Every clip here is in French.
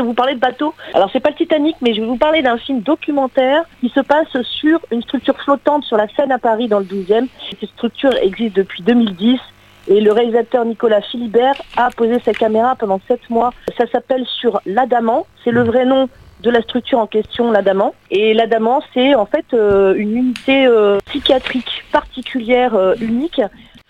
vais vous parler de bateau. Alors c'est pas le Titanic, mais je vais vous parler d'un film documentaire qui se passe sur une structure flottante sur la Seine à Paris dans le 12e. Cette structure existe depuis 2010 et le réalisateur Nicolas Philibert a posé sa caméra pendant sept mois. Ça s'appelle sur l'Adamant. C'est le vrai nom de la structure en question, l'Adamant. Et l'Adamant, c'est en fait euh, une unité euh, psychiatrique particulière, euh, unique.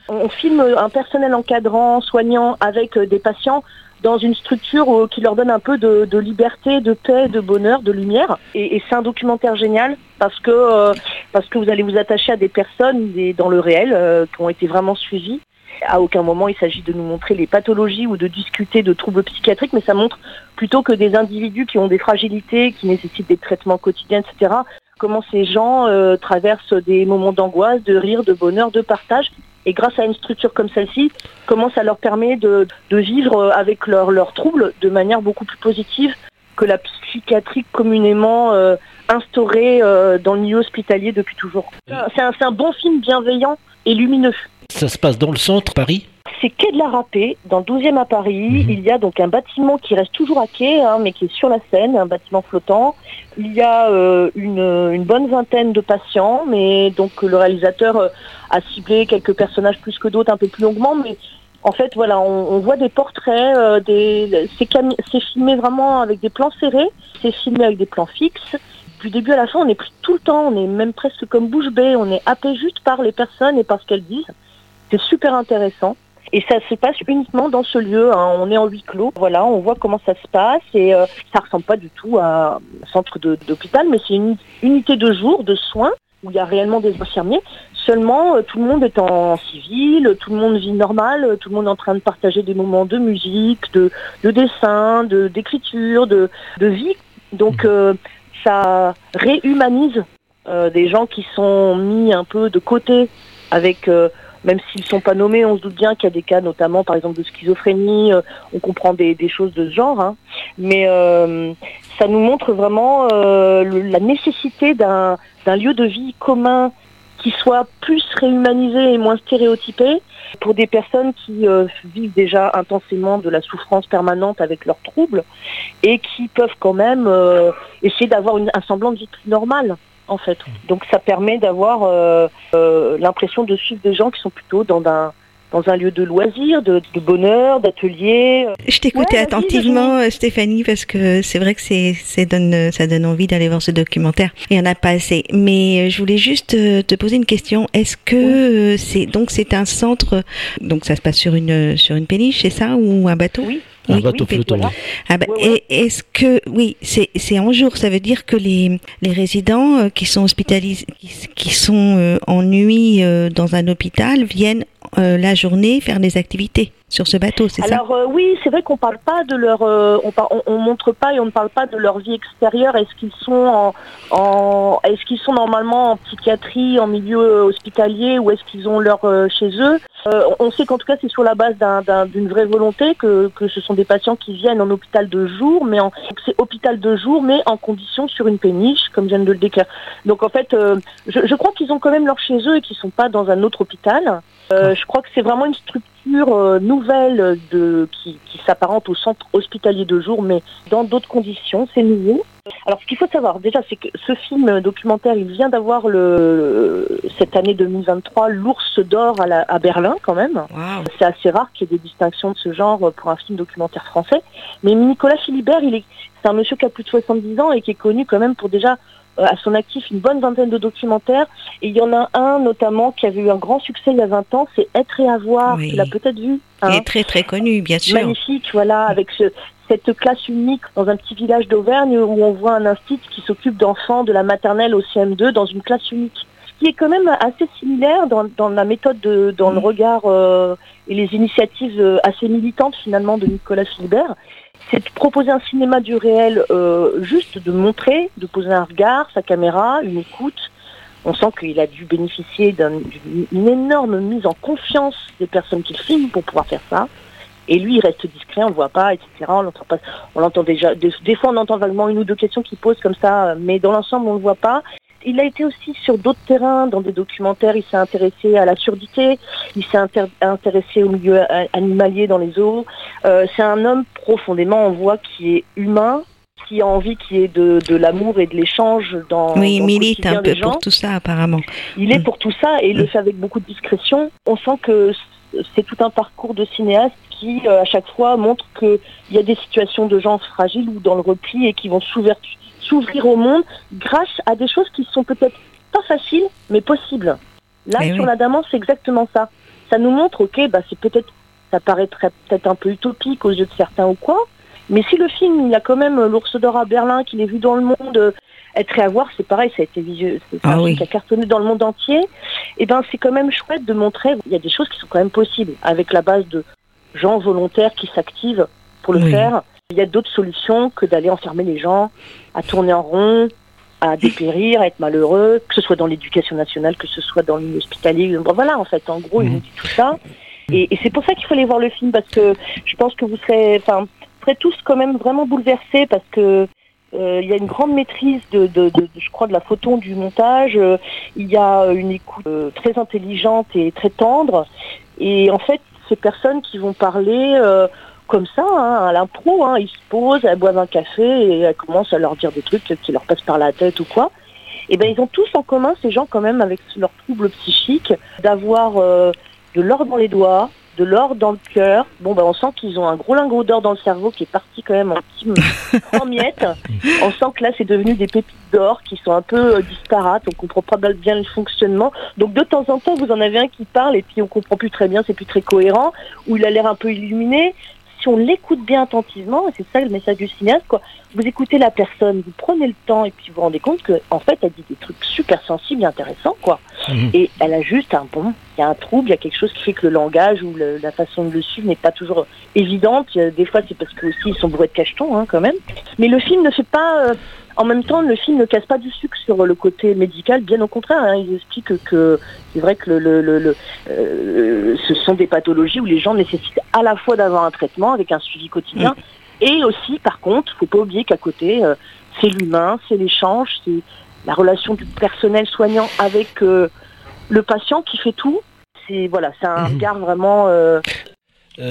On filme un personnel encadrant, soignant avec des patients dans une structure qui leur donne un peu de, liberté, de paix, de bonheur, de lumière. Et, c'est un documentaire génial parce que, parce que vous allez vous attacher à des personnes dans le réel qui ont été vraiment suivies. À aucun moment il s'agit de nous montrer les pathologies ou de discuter de troubles psychiatriques, mais ça montre plutôt que des individus qui ont des fragilités, qui nécessitent des traitements quotidiens, etc. Comment ces gens euh, traversent des moments d'angoisse, de rire, de bonheur, de partage. Et grâce à une structure comme celle-ci, comment ça leur permet de, vivre avec leurs troubles de manière beaucoup plus positive que la psychiatrie communément euh, instaurée euh, dans le milieu hospitalier depuis toujours. C'est un, un bon film bienveillant et lumineux. Ça se passe dans le centre, Paris? C'est quai de la Râpée, dans le 12e à Paris. Mhm. Il y a donc un bâtiment qui reste toujours à quai, hein, mais qui est sur la Seine, un bâtiment flottant. Il y a euh, une, bonne vingtaine de patients, mais donc le réalisateur euh, a ciblé quelques personnages plus que d'autres un peu plus longuement, mais en fait, voilà, on, voit des portraits, euh, des, c'est filmé vraiment avec des plans serrés, c'est filmé avec des plans fixes. Du début à la fin, on est pris tout le temps, on est même presque comme bouche bée, on est happé juste par les personnes et par ce qu'elles disent. C'est super intéressant. Et ça se passe uniquement dans ce lieu. Hein. On est en huis clos. Voilà, on voit comment ça se passe et euh, ça ressemble pas du tout à un centre d'hôpital, mais c'est une unité de jour de soins où il y a réellement des infirmiers. Seulement, euh, tout le monde est en civil, tout le monde vit normal, tout le monde est en train de partager des moments de musique, de, dessin, d'écriture, de, vie. Donc, euh, ça réhumanise des gens qui sont mis un peu de côté avec même s'ils ne sont pas nommés, on se doute bien qu'il y a des cas, notamment par exemple de schizophrénie, euh, on comprend des, choses de ce genre. Hein. Mais euh, ça nous montre vraiment euh, la nécessité d'un lieu de vie commun qui soit plus réhumanisé et moins stéréotypé pour des personnes qui vivent déjà intensément de la souffrance permanente avec leurs troubles et qui peuvent quand même essayer d'avoir un semblant de vie plus normale en fait. Donc ça permet d'avoir euh, euh, l'impression de suivre des gens qui sont plutôt dans un dans un lieu de loisirs, de, bonheur, d'atelier. Je t'écoutais attentivement, euh, Stéphanie, parce que c'est vrai que c'est, donne, ça donne envie d'aller voir ce documentaire. Il n'y en a pas assez. Mais je voulais juste te poser une question. Est-ce que c'est donc c'est un centre, donc ça se passe sur une sur une péniche, c'est ça, ou un bateau? Oui. Ah bah, Est-ce que, oui, c'est en jour, ça veut dire que les, les résidents euh, qui sont hospitalisés, qui, sont euh, en nuit euh, dans un hôpital viennent la journée faire des activités sur ce bateau, c'est ça Alors oui, c'est vrai qu'on parle pas de leur, on, on, montre pas et on ne parle pas de leur vie extérieure. Est-ce qu'ils sont en, en est-ce qu'ils sont normalement en psychiatrie, en milieu hospitalier, ou est-ce qu'ils ont leur chez eux euh, on sait qu'en tout cas c'est sur la base d'une vraie volonté que, ce sont des patients qui viennent en hôpital de jour, mais c'est hôpital de jour, mais en condition sur une péniche, comme je viens de le décrire. Donc en fait, euh, je, crois qu'ils ont quand même leur chez eux et qu'ils sont pas dans un autre hôpital. Euh, je crois que c'est vraiment une structure nouvelle de, qui, qui s'apparente au centre hospitalier de jour, mais dans d'autres conditions, c'est nouveau. Alors, ce qu'il faut savoir, déjà, c'est que ce film documentaire, il vient d'avoir le cette année 2023 l'ours d'or à, Berlin, quand même. C'est assez rare qu'il y ait des distinctions de ce genre pour un film documentaire français. Mais Nicolas Philibert, il est, c'est un monsieur qui a plus de 70 ans et qui est connu quand même pour déjà euh, à son actif une bonne vingtaine de documentaires. Et il y en a un notamment qui avait eu un grand succès il y a 20 ans, c'est Être et avoir. Tu l'as peut-être vu. Hein. Il est très très connu, bien sûr. Magnifique, voilà, avec ce, cette classe unique dans un petit village d'Auvergne où on voit un institut qui s'occupe d'enfants de la maternelle au CM2 dans une classe unique. Ce qui est quand même assez similaire dans, la méthode, de, dans le mm. regard euh, et les initiatives euh, assez militantes finalement de Nicolas Philibert, c'est de proposer un cinéma du réel euh, juste de montrer, de poser un regard, sa caméra, une écoute. On sent qu'il a dû bénéficier d'une énorme mise en confiance des personnes qu'il filme pour pouvoir faire ça. Et lui, il reste discret, on ne voit pas, etc. On l'entend pas. On l'entend déjà. Des, fois, on entend vaguement une ou deux questions qu'il pose comme ça, mais dans l'ensemble, on ne le voit pas. Il a été aussi sur d'autres terrains, dans des documentaires, il s'est intéressé à la surdité, il s'est intéressé au milieu animalier dans les eaux. Euh, c'est un homme profondément, on voit, qui est humain, qui a envie qu'il y ait de, l'amour et de l'échange dans Oui, il milite un peu pour tout ça apparemment. Il est mm. pour tout ça et il le mm. fait avec beaucoup de discrétion. On sent que c'est tout un parcours de cinéaste qui, euh, à chaque fois, montre qu'il y a des situations de gens fragiles ou dans le repli et qui vont s'ouvrir au monde grâce à des choses qui sont peut-être pas faciles, mais possibles. Là, sur la Daman, c'est exactement ça. Ça nous montre, ok, bah, c'est peut-être, ça paraîtrait peut-être un peu utopique aux yeux de certains ou quoi, mais si le film, il a quand même l'ours d'or à Berlin, qu'il est vu dans le monde, euh, être à voir, c'est pareil, ça a été visuel, c'est ah qui a cartonné dans le monde entier. Et eh ben, c'est quand même chouette de montrer, il y a des choses qui sont quand même possibles, avec la base de gens volontaires qui s'activent pour le faire. Il y a d'autres solutions que d'aller enfermer les gens, à tourner en rond, à dépérir, à être malheureux, que ce soit dans l'éducation nationale, que ce soit dans l'hospitalier. voilà, en fait, en gros, il nous mmh. dit tout ça. Et, et c'est pour ça qu'il faut aller voir le film, parce que je pense que vous serez, enfin, tous quand même vraiment bouleversés parce que euh, il y a une grande maîtrise de, je crois, de la photo, du montage. Euh, il y a une écoute euh, très intelligente et très tendre. Et en fait, ces personnes qui vont parler comme ça, hein, à l'impro, hein, ils se posent, elles boivent un café et elles commencent à leur dire des trucs qui leur passent par la tête ou quoi. Et eh ben ils ont tous en commun, ces gens quand même, avec leurs troubles psychiques, d'avoir de l'or dans les doigts, de l'or dans le cœur. Bon, ben, on sent qu'ils ont un gros lingot d'or dans le cerveau qui est parti quand même en en miettes. On sent que là, c'est devenu des pépites d'or qui sont un peu euh, disparates. On comprend pas bien le fonctionnement. Donc, de temps en temps, vous en avez un qui parle et puis on comprend plus très bien, c'est plus très cohérent, ou il a l'air un peu illuminé si on l'écoute bien attentivement, et c'est ça le message du cinéaste, quoi, vous écoutez la personne, vous prenez le temps et puis vous vous rendez compte qu'en en fait, elle dit des trucs super sensibles et intéressants, quoi. Mhm. Et elle a juste un bon, il y a un trouble, il y a quelque chose qui fait que le langage ou la façon de le suivre n'est pas toujours évidente. Des fois, c'est parce que aussi ils sont bourrés de cachetons, hein, quand même. Mais le film ne fait pas, euh, en même temps, le film ne casse pas du sucre sur le côté médical, bien au contraire. Hein, ils expliquent que c'est vrai que le, euh, ce sont des pathologies où les gens nécessitent à la fois d'avoir un traitement avec un suivi quotidien, et aussi, par contre, faut pas oublier qu'à côté, euh, c'est l'humain, c'est l'échange, c'est la relation du personnel soignant avec euh, le patient qui fait tout. C'est voilà, c'est un mhm. regard vraiment.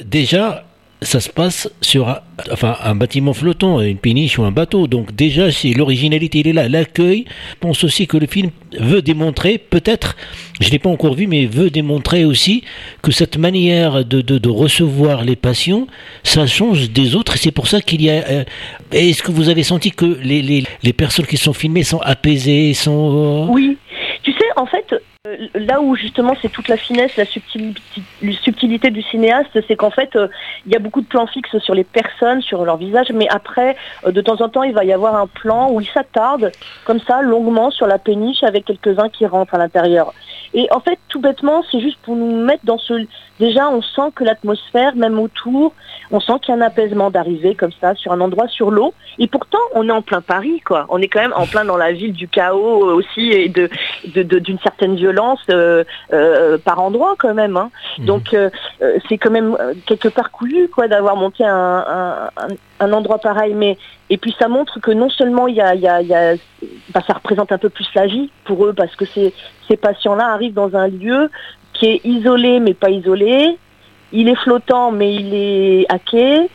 déjà, ça se passe sur un, enfin, un bâtiment flottant, une péniche ou un bateau. Donc déjà, si l'originalité est là. L'accueil, je pense aussi que le film veut démontrer, peut-être, je ne l'ai pas encore vu, mais veut démontrer aussi que cette manière de, de, recevoir les patients, ça change des autres. C'est pour ça qu'il y a... Euh, est-ce que vous avez senti que les, les, les, personnes qui sont filmées sont apaisées, sont... Euh, oui. Tu sais, en fait, là où justement c'est toute la finesse, la subtilité, du cinéaste, c'est qu'en fait euh, il y a beaucoup de plans fixes sur les personnes, sur leur visage, mais après euh, de temps en temps il va y avoir un plan où il s'attarde comme ça longuement sur la péniche avec quelques-uns qui rentrent à l'intérieur. Et en fait tout bêtement c'est juste pour nous mettre dans ce... Déjà on sent que l'atmosphère, même autour, on sent qu'il y a un apaisement d'arriver comme ça sur un endroit sur l'eau. Et pourtant on est en plein Paris quoi. On est quand même en plein dans la ville du chaos aussi et d'une certaine violence euh, euh, par endroit quand même. Hein. Mhm. Donc euh, c'est quand même quelque part couillu quoi d'avoir monté un, endroit pareil. Mais et puis ça montre que non seulement il y a, bah, ça représente un peu plus la vie pour eux parce que ces, ces patients-là arrivent dans un lieu qui est isolé mais pas isolé. Il est flottant mais il est hacké.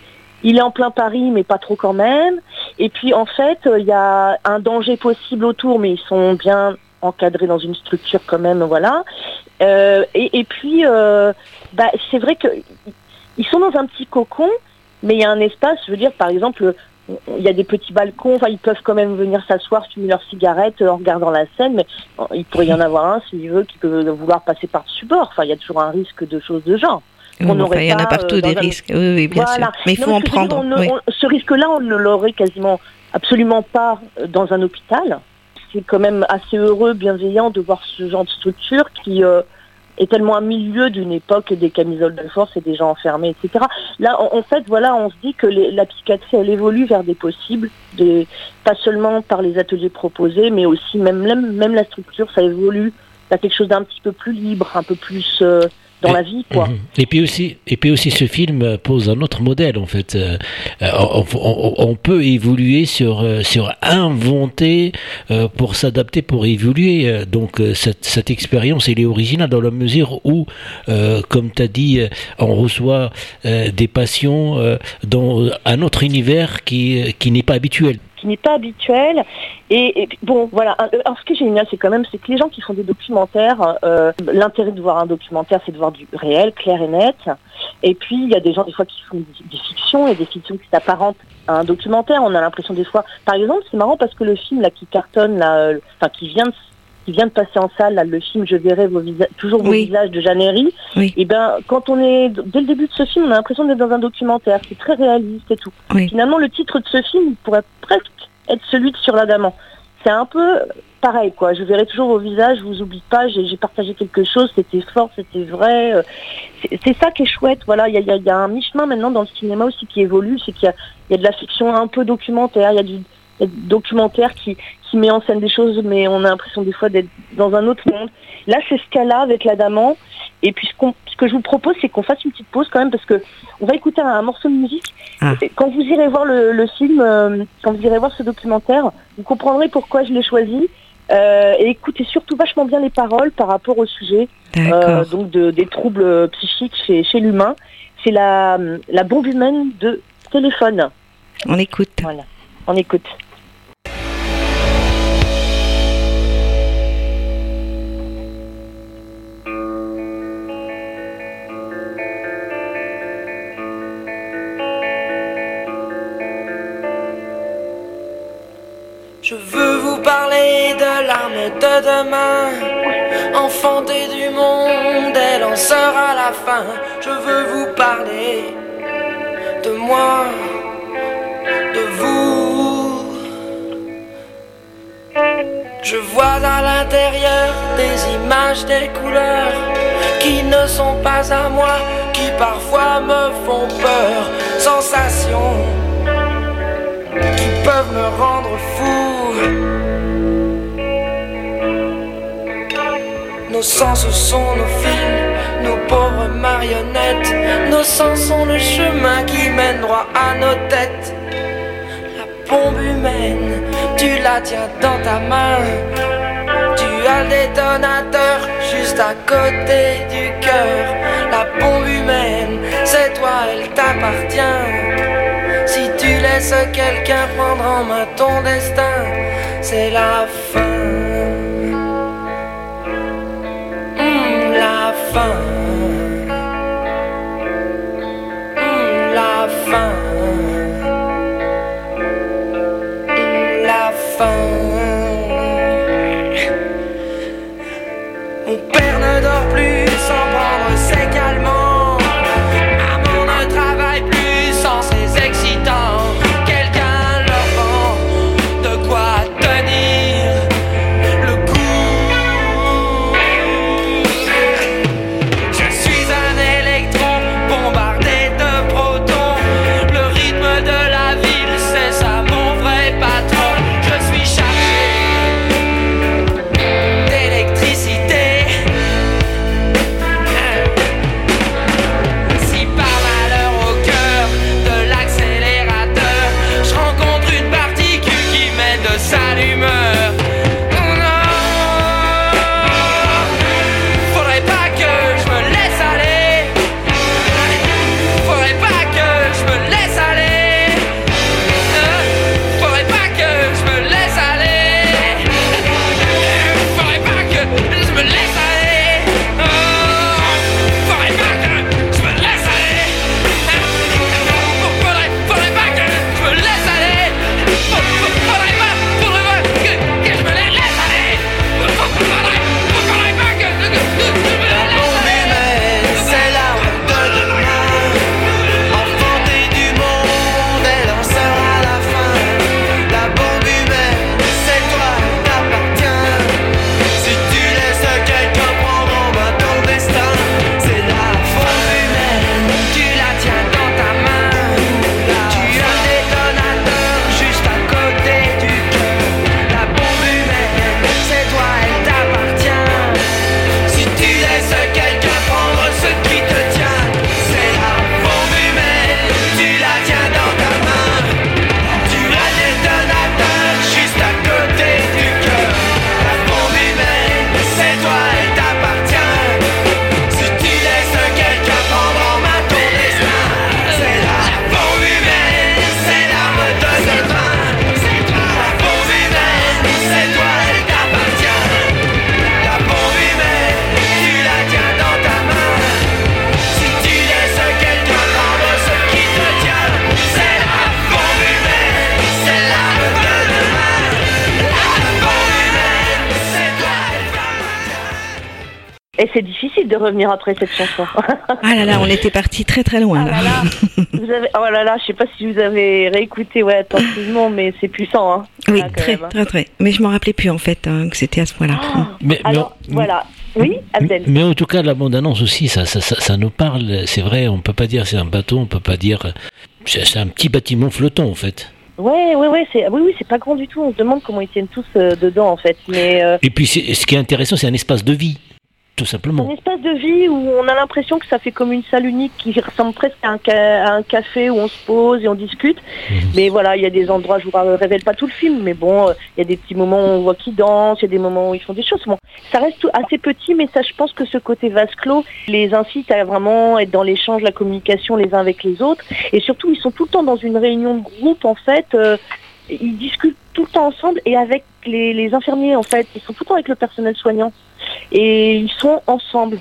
Il est en plein Paris, mais pas trop quand même. Et puis en fait, il y a un danger possible autour, mais ils sont bien encadrés dans une structure quand même, voilà. Euh, et, puis, euh, bah, c'est vrai qu'ils sont dans un petit cocon, mais il y a un espace, je veux dire, par exemple, il y a des petits balcons, enfin, ils peuvent quand même venir s'asseoir, fumer leur cigarette en regardant la scène, mais il pourrait y en avoir un, s'il veut, qui peut vouloir passer par-dessus bord. Enfin, il y a toujours un risque de choses de genre. il y en a partout euh, des risques, oui, bien sûr. Mais il faut en prendre. ce risque-là, on ne l'aurait quasiment absolument pas dans un hôpital c'est quand même assez heureux, bienveillant de voir ce genre de structure qui euh, est tellement un milieu d'une époque des camisoles de force et des gens enfermés, etc. Là, en, fait, voilà, on se dit que la psychiatrie, elle évolue vers des possibles, des, pas seulement par les ateliers proposés, mais aussi même, même, la structure, ça évolue vers quelque chose d'un petit peu plus libre, un peu plus euh, dans la vie, quoi. Mhm. Et puis aussi, et puis aussi, ce film pose un autre modèle en fait. Euh, on, peut évoluer sur euh, sur inventer euh, pour s'adapter, pour évoluer. Donc cette, cette expérience, elle est originale dans la mesure où, comme tu as dit, on reçoit des passions dans un autre univers qui qui n'est pas habituel n'est pas habituel. Et, bon, voilà. Alors, ce qui est génial, c'est quand même, c'est que les gens qui font des documentaires, euh, l'intérêt de voir un documentaire, c'est de voir du réel, clair et net. Et puis, il y a des gens, des fois, qui font des, fictions, et des fictions qui s'apparentent à un documentaire. On a l'impression des fois, par exemple, c'est marrant parce que le film là qui cartonne, là, euh, enfin, qui vient de qui vient de passer en salle, là, le film Je verrai vos toujours vos visages de Jeannery, et eh ben quand on est dès le début de ce film, on a l'impression d'être dans un documentaire, c'est très réaliste et tout. Finalement, le titre de ce film pourrait presque être celui de Sur l'Adamant. C'est un peu pareil, quoi. Je verrai toujours vos visages, je vous oublie pas, j'ai partagé quelque chose, c'était fort, c'était vrai. Euh, c'est ça qui est chouette, voilà. Il y a, y a, un mi-chemin maintenant dans le cinéma aussi qui évolue, c'est qu'il y, y a, de la fiction un peu documentaire, il y a du documentaire qui, qui met en scène des choses, mais on a l'impression des fois d'être dans un autre monde. Là, c'est ce cas-là avec l'Adamant. Et puis, ce, que je vous propose, c'est qu'on fasse une petite pause quand même, parce que on va écouter un, morceau de musique. Ah. Quand vous irez voir le, film, euh, quand vous irez voir ce documentaire, vous comprendrez pourquoi je l'ai choisi. Euh, et écoutez surtout vachement bien les paroles par rapport au sujet, euh, donc de, des troubles psychiques chez, chez l'humain. C'est la, la bombe humaine de téléphone. On écoute. Voilà, on écoute. Je veux vous parler de l'arme de demain. Enfantée du monde, elle en sera la fin. Je veux vous parler de moi, Je vois à l'intérieur des images, des couleurs qui ne sont pas à moi, qui parfois me font peur. Sensations qui peuvent me rendre fou. Nos sens sont nos films, nos pauvres marionnettes. Nos sens sont le chemin qui mène droit à nos têtes. La bombe humaine, la tiens dans ta main. Tu as le détonateur juste à côté du cœur. La bombe humaine, c'est toi, elle t'appartient. Si tu laisses quelqu'un prendre en main ton destin, c'est la fin. Hmm, la fin. Et c'est difficile de revenir après cette chanson. ah là là, on était parti très très loin. Ah là là, vous avez, oh là là, je sais pas si vous avez réécouté ouais, attentivement, mais c'est puissant. Hein, oui, là, quand très, même, hein. très très. Mais je m'en rappelais plus en fait hein, que c'était à ce point-là. Oh, Mais, mais Alors, on- voilà. Oui, Abdel. mais en tout cas, la bande-annonce aussi, ça, ça, ça, ça nous parle. C'est vrai, on peut pas dire c'est un bateau, on peut pas dire. C'est c'est un petit bâtiment flottant en fait. Ouais, ouais, ouais, c'est, oui, oui, c'est pas grand du tout. On se demande comment ils tiennent tous euh, dedans, en fait. Mais euh, Et puis, c'est- ce qui est intéressant, c'est un espace de vie, tout un simplement. espace de vie où on a l'impression que ça fait comme une salle unique qui ressemble presque à un, ca- à un café où on se pose et on discute. Mhm. Mais voilà, il y a des endroits, je vous révèle pas tout le film, mais bon, il y a des petits moments où on voit qu'ils dansent, il y a des moments où ils font des choses. Bon, ça reste tout- assez petit, mais ça, je pense que ce côté vase clos les incite à vraiment être dans l'échange, la communication les uns avec les autres. Et surtout, ils sont tout le temps dans une réunion de groupe, en fait. euh, ils discutent tout le temps ensemble et avec les, les infirmiers, en fait. Ils sont tout le temps avec le personnel soignant. Et ils sont ensemble.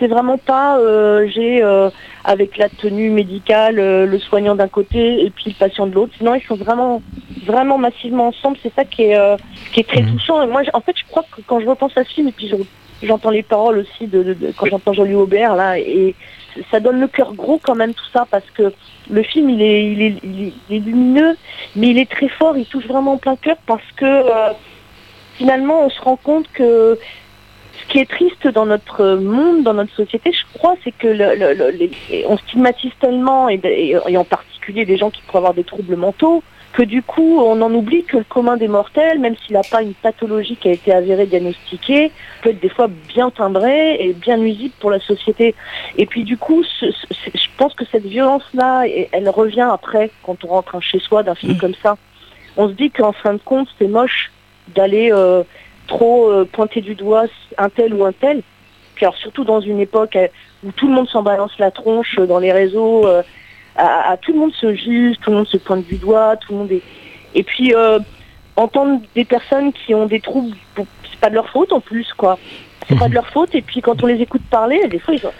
C'est vraiment pas euh, j'ai euh, avec la tenue médicale euh, le soignant d'un côté et puis le patient de l'autre. Sinon ils sont vraiment vraiment massivement ensemble. C'est ça qui est euh, qui est très Mhm. touchant. Et moi en fait je crois que quand je repense à ce film et puis je- j'entends les paroles aussi de, de- de- quand j'entends Jolie Aubert là et ça donne le cœur gros quand même tout ça parce que le film il est il est, il est, il est lumineux mais il est très fort. Il touche vraiment en plein cœur parce que euh, finalement on se rend compte que ce qui est triste dans notre monde, dans notre société, je crois, c'est que le, le- le- les- on stigmatise tellement, et, et- et en particulier des gens qui pourraient avoir des troubles mentaux, que du coup, on en oublie que le commun des mortels, même s'il n'a pas une pathologie qui a été avérée, diagnostiquée, peut être des fois bien timbré et bien nuisible pour la société. Et puis du coup, ce- ce- c'est- je pense que cette violence-là, elle revient après, quand on rentre chez soi d'un film Mhm. comme ça. On se dit qu'en fin de compte, c'est moche d'aller euh, trop euh, pointer du doigt un tel ou un tel. Puis alors surtout dans une époque euh, où tout le monde s'en balance la tronche euh, dans les réseaux, tout le monde se juge, tout le monde se pointe du doigt, tout le monde est. Et puis entendre des personnes qui ont des troubles, c'est pas de leur faute en plus quoi. C'est pas de leur faute. Et puis quand on les écoute parler, des fois, ils ont-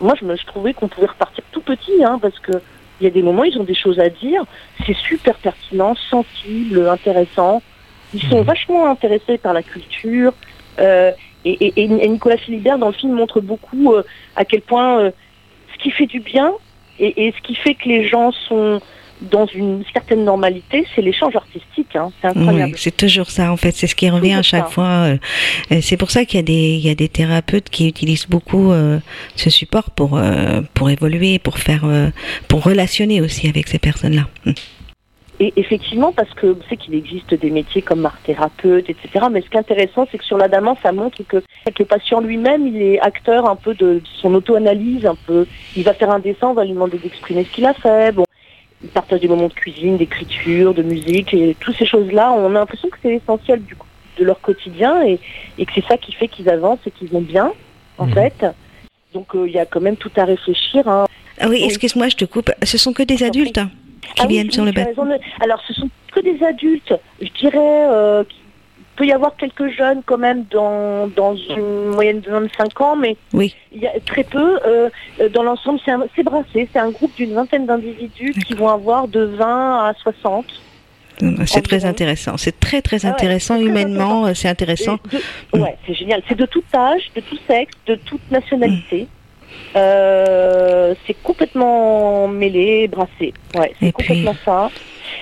moi je me je trouvais qu'on pouvait repartir tout petit, hein, parce que il y a des moments ils ont des choses à dire. C'est super pertinent, sensible, intéressant. Ils sont Mhm. vachement intéressés par la culture. euh, et, et- et Nicolas Philibert dans le film montre beaucoup euh, à quel point euh, ce qui fait du bien et, et ce qui fait que les gens sont dans une certaine normalité, c'est l'échange artistique. Hein. C'est incroyable. Oui, c'est toujours ça en fait, c'est ce qui revient à chaque ça. fois. euh, euh, c'est pour ça qu'il y a des il y a des thérapeutes qui utilisent beaucoup euh, ce support pour euh, pour évoluer, pour faire euh, pour relationner aussi avec ces personnes-là. Et effectivement, parce que on sait qu'il existe des métiers comme art thérapeute, etc. Mais ce qui est intéressant, c'est que sur l'adamant, ça montre que le patient lui-même, il est acteur un peu de son auto-analyse, un peu. Il va faire un dessin, on va lui demander d'exprimer ce qu'il a fait. Bon, il partage des moments de cuisine, d'écriture, de musique, et toutes ces choses-là. On a l'impression que c'est l'essentiel du coup de leur quotidien et, et que c'est ça qui fait qu'ils avancent et qu'ils vont bien, en Mhm. fait. Donc euh, il y a quand même tout à réfléchir. Hein. Ah oui, excuse-moi, je te coupe. Ce sont que des adultes hein, qui Ah oui, viennent oui, sur le bateau. de- Alors, ce sont que des adultes. Je dirais euh, qu'il peut y avoir quelques jeunes quand même dans, dans une moyenne de 25 ans, mais Oui. il y a très peu. Euh, euh, dans l'ensemble, c'est brassé. C'est un groupe d'une vingtaine d'individus qui vont avoir de 20 à 60. C'est très intéressant. C'est très très Ah ouais, intéressant très humainement. euh, C'est intéressant. De- ouais, c'est génial. C'est de tout âge, de tout sexe, de toute nationalité. Euh, c'est complètement mêlé, brassé. Ouais, c'est puis- complètement ça.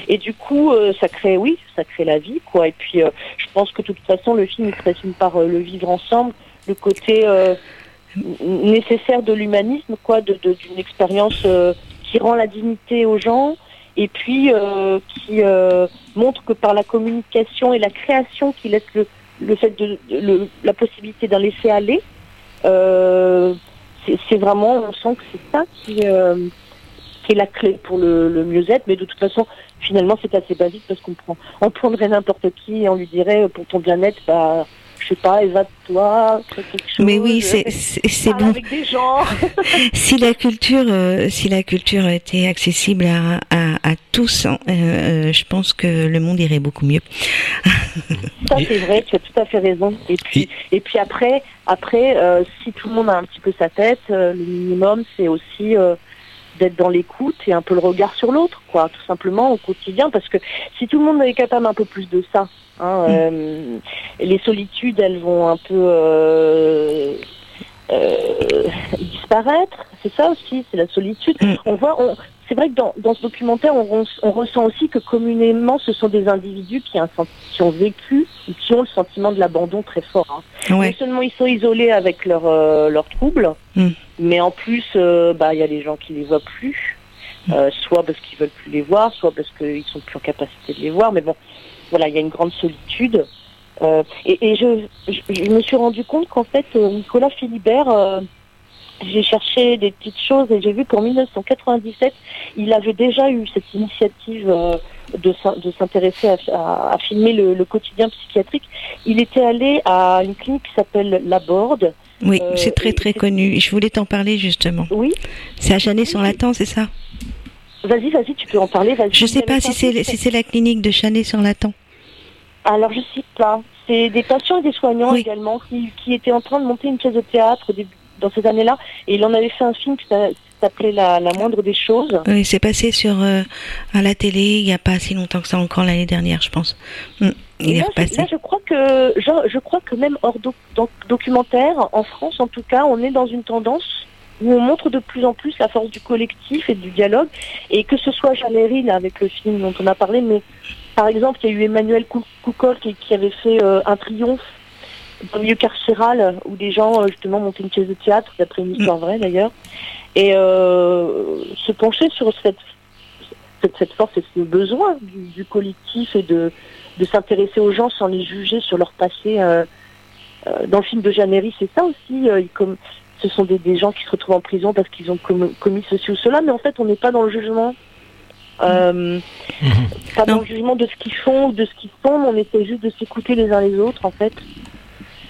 Et du coup, euh, ça crée, oui, ça crée la vie, quoi. Et puis, euh, je pense que de toute façon, le film il présume par euh, le vivre ensemble, le côté nécessaire de l'humanisme, quoi, de de- d'une expérience qui rend la dignité aux gens, et puis qui montre que par la communication et la création qui laisse le, le fait de, de- le- la possibilité d'un laisser aller, c'est vraiment, on sent que c'est ça qui, euh, qui est la clé pour le, le mieux-être. Mais de toute façon, finalement, c'est assez basique parce qu'on prend, on prendrait n'importe qui et on lui dirait euh, pour ton bien-être, bah, je sais pas, évade-toi, fais quelque chose. Mais oui, c'est parle bon. avec des gens. Si la culture, euh, si la culture était accessible à, à, à tous, hein, euh, euh, je pense que le monde irait beaucoup mieux. Ça c'est vrai, tu as tout à fait raison. Et puis, et puis après, après, euh, si tout le monde a un petit peu sa tête, euh, le minimum c'est aussi euh, d'être dans l'écoute et un peu le regard sur l'autre, quoi, tout simplement au quotidien, parce que si tout le monde est capable un peu plus de ça, hein, euh, les solitudes, elles vont un peu, euh, disparaître. C'est ça aussi, c'est la solitude. Mm. On voit, on, c'est vrai que dans, dans ce documentaire, on, ressent aussi que communément, ce sont des individus qui, ont un sent- qui ont vécu ou qui ont le sentiment de l'abandon très fort. hein. Ouais. Non seulement ils sont isolés avec leurs euh, troubles, Mm. mais en plus, euh, bah, il y a des gens qui les voient plus, euh, soit parce qu'ils veulent plus les voir, soit parce qu'ils sont plus en capacité de les voir. Mais bon, voilà, il y a une grande solitude. Et et je, je, je me suis rendu compte qu'en fait, Nicolas Philibert, j'ai cherché des petites choses et j'ai vu qu'en 1997, il avait déjà eu cette initiative euh, de, s'in- de s'intéresser à, à- à filmer le, le quotidien psychiatrique. Il était allé à une clinique qui s'appelle La Borde. Oui, Euh, c'est très très connu. Je voulais t'en parler justement. Oui, C'est à Chanay-sur-Latan, c'est ça? Vas-y, vas-y, tu peux en parler. Je sais Vous pas si c'est si la clinique de Chanay-sur-Latan. Alors je sais pas. C'est des patients et des soignants Oui. également qui, qui étaient en train de monter une pièce de théâtre au début, dans ces années-là. Et il en avait fait un film qui s'a- qui s'appelait la, la moindre des choses. Oui, c'est passé sur euh, à la télé il y a pas si longtemps que ça, encore l'année dernière, je pense. Mm, Il Et est là, je, repassé. là, je crois que je, je crois que même hors doc- doc- documentaire, en France en tout cas, on est dans une tendance où on montre de plus en plus la force du collectif et du dialogue. Et que ce soit là, avec le film dont on a parlé, mais par exemple, il y a eu Emmanuel Cou- Coucol qui, qui avait fait euh, un triomphe dans le milieu carcéral où des gens euh, justement montaient une pièce de théâtre, d'après une histoire vraie d'ailleurs, et euh, se pencher sur cette, cette, cette force et ce besoin du, du collectif et de, de s'intéresser aux gens sans les juger sur leur passé. euh, euh, dans le film de Jeannery, c'est ça aussi. comme, ce sont des, des gens qui se retrouvent en prison parce qu'ils ont commis, commis ceci ou cela, mais en fait, on n'est pas dans le jugement. Euh, pas dans le jugement de ce qu'ils font ou de ce qu'ils font, mais on essaie juste de s'écouter les uns les autres, en fait.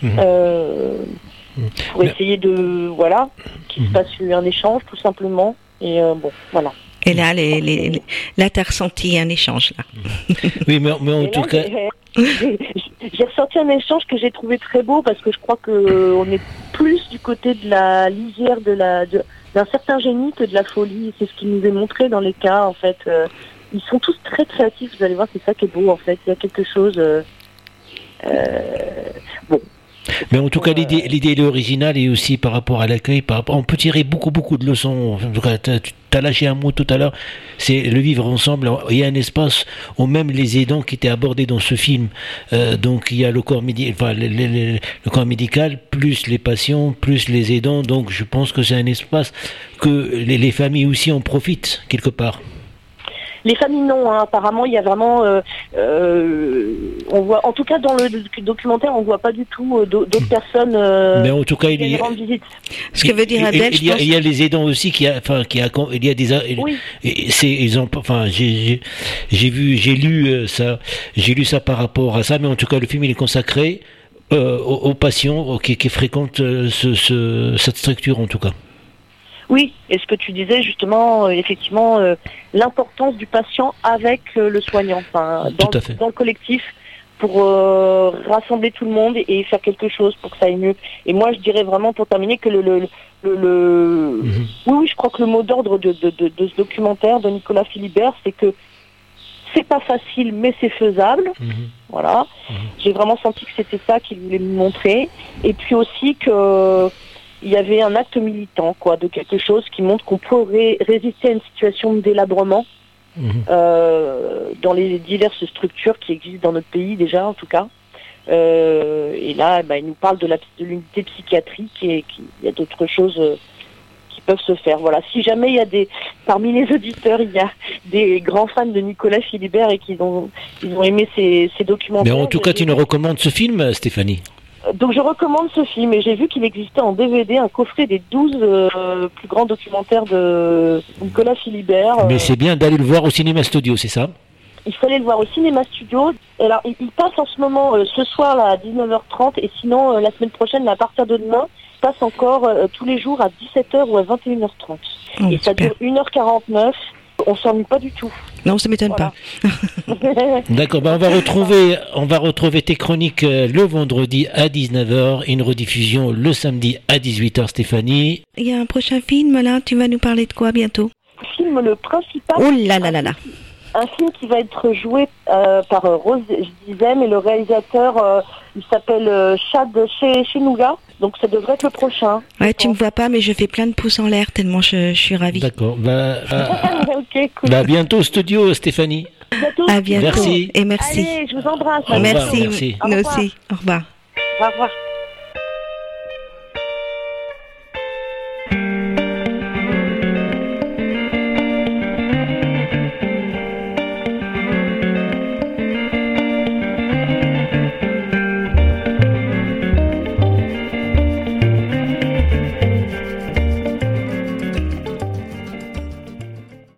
Mhm. Euh, pour essayer de. Voilà, qu'il se Mhm. passe un échange, tout simplement. Et euh, bon, voilà. Et là, les, les, les- là, t'as ressenti un échange là. Oui, mais, mais en Et tout là, cas, j'ai- ressenti un échange que j'ai trouvé très beau parce que je crois que euh, on est plus du côté de la lisière de la de- d'un certain génie que de la folie. C'est ce qui nous est montré dans les cas en fait. Ils sont tous très créatifs. Vous allez voir, c'est ça qui est beau en fait. Il y a quelque chose. euh, bon, Mais en tout cas, l'idée, l'idée est originale et aussi par rapport à l'accueil, par rapport, on peut tirer beaucoup, beaucoup de leçons. En tout cas, tu as lâché un mot tout à l'heure, c'est le vivre ensemble. Il y a un espace où même les aidants qui étaient abordés dans ce film, euh, donc il y a le corps, médi- enfin, le, le- le- le corps médical, plus les patients, plus les aidants. Donc je pense que c'est un espace que les, les familles aussi en profitent quelque part. Les familles non, hein. apparemment il y a vraiment, euh, euh, on voit, en tout cas dans le doc- documentaire, on voit pas du tout euh, d'au- d'autres personnes euh, Mais en tout cas, qui il y a. Ce que veut dire il- Adèle, il, y a, pense. il y a les aidants aussi qui, a, enfin, qui a, il y a des, il- Oui. C'est ils ont enfin j'ai j'ai- j'ai vu j'ai lu ça j'ai lu ça par rapport à ça mais en tout cas le film il est consacré euh, aux, aux patients qui, qui fréquentent ce, ce- cette structure en tout cas. Oui, et ce que tu disais justement, euh, effectivement, euh, l'importance du patient avec euh, le soignant, enfin, dans, Tout à fait. dans le collectif, pour euh, rassembler tout le monde et faire quelque chose pour que ça aille mieux. Et moi, je dirais vraiment pour terminer que le, le, le, le- Mhm. oui, oui, je crois que le mot d'ordre de, de, de, de ce documentaire de Nicolas Philibert, c'est que c'est pas facile, mais c'est faisable. Mhm. Voilà. Mhm. J'ai vraiment senti que c'était ça qu'il voulait me montrer. Et puis aussi que il y avait un acte militant, quoi, de quelque chose qui montre qu'on pourrait résister à une situation de délabrement Mhm. euh, dans les diverses structures qui existent dans notre pays déjà, en tout cas. Euh, et là, bah, il nous parle de l'unité psychiatrique et qu'il y a d'autres choses euh, qui peuvent se faire. Voilà. Si jamais il y a des, parmi les auditeurs, il y a des grands fans de Nicolas Philibert et qu'ils ont, ils ont aimé ces, ces Mais documentaires. en tout cas tu nous recommandes ce film Stéphanie. Donc je recommande ce film et j'ai vu qu'il existait en DVD un coffret des 12 euh, plus grands documentaires de Nicolas Philibert. Mais Euh, c'est bien d'aller le voir au cinéma studio c'est ça? Il fallait le voir au Cinéma Studio. Alors il, il passe en ce moment euh, ce soir là, à 19h30 et sinon euh, la semaine prochaine là, à partir de demain il passe encore euh, tous les jours à 17h ou à 21h30. Oh, et ça dure 1h49. On s'ennuie pas du tout. Non, ça m'étonne Voilà. pas. D'accord, bah on va retrouver, on va retrouver tes chroniques euh, le vendredi à 19h, et une rediffusion le samedi à 18h, Stéphanie. Il y a un prochain film là, tu vas nous parler de quoi bientôt? Le film le principal Oh là là là là. Un film qui va être joué euh, par euh, Rose Dizem et le réalisateur, euh, il s'appelle euh, Chad chez. Donc ça devrait être le prochain. Ouais, tu me vois pas, mais je fais plein de pouces en l'air tellement je, je suis ravie. D'accord. Bah, à, ok, cool. bah, à bientôt au studio, Stéphanie. Bientôt. À bientôt. Merci. Et merci. Allez, je vous embrasse. Au revoir, merci. merci. Nous Au revoir. aussi. Au revoir. Au revoir.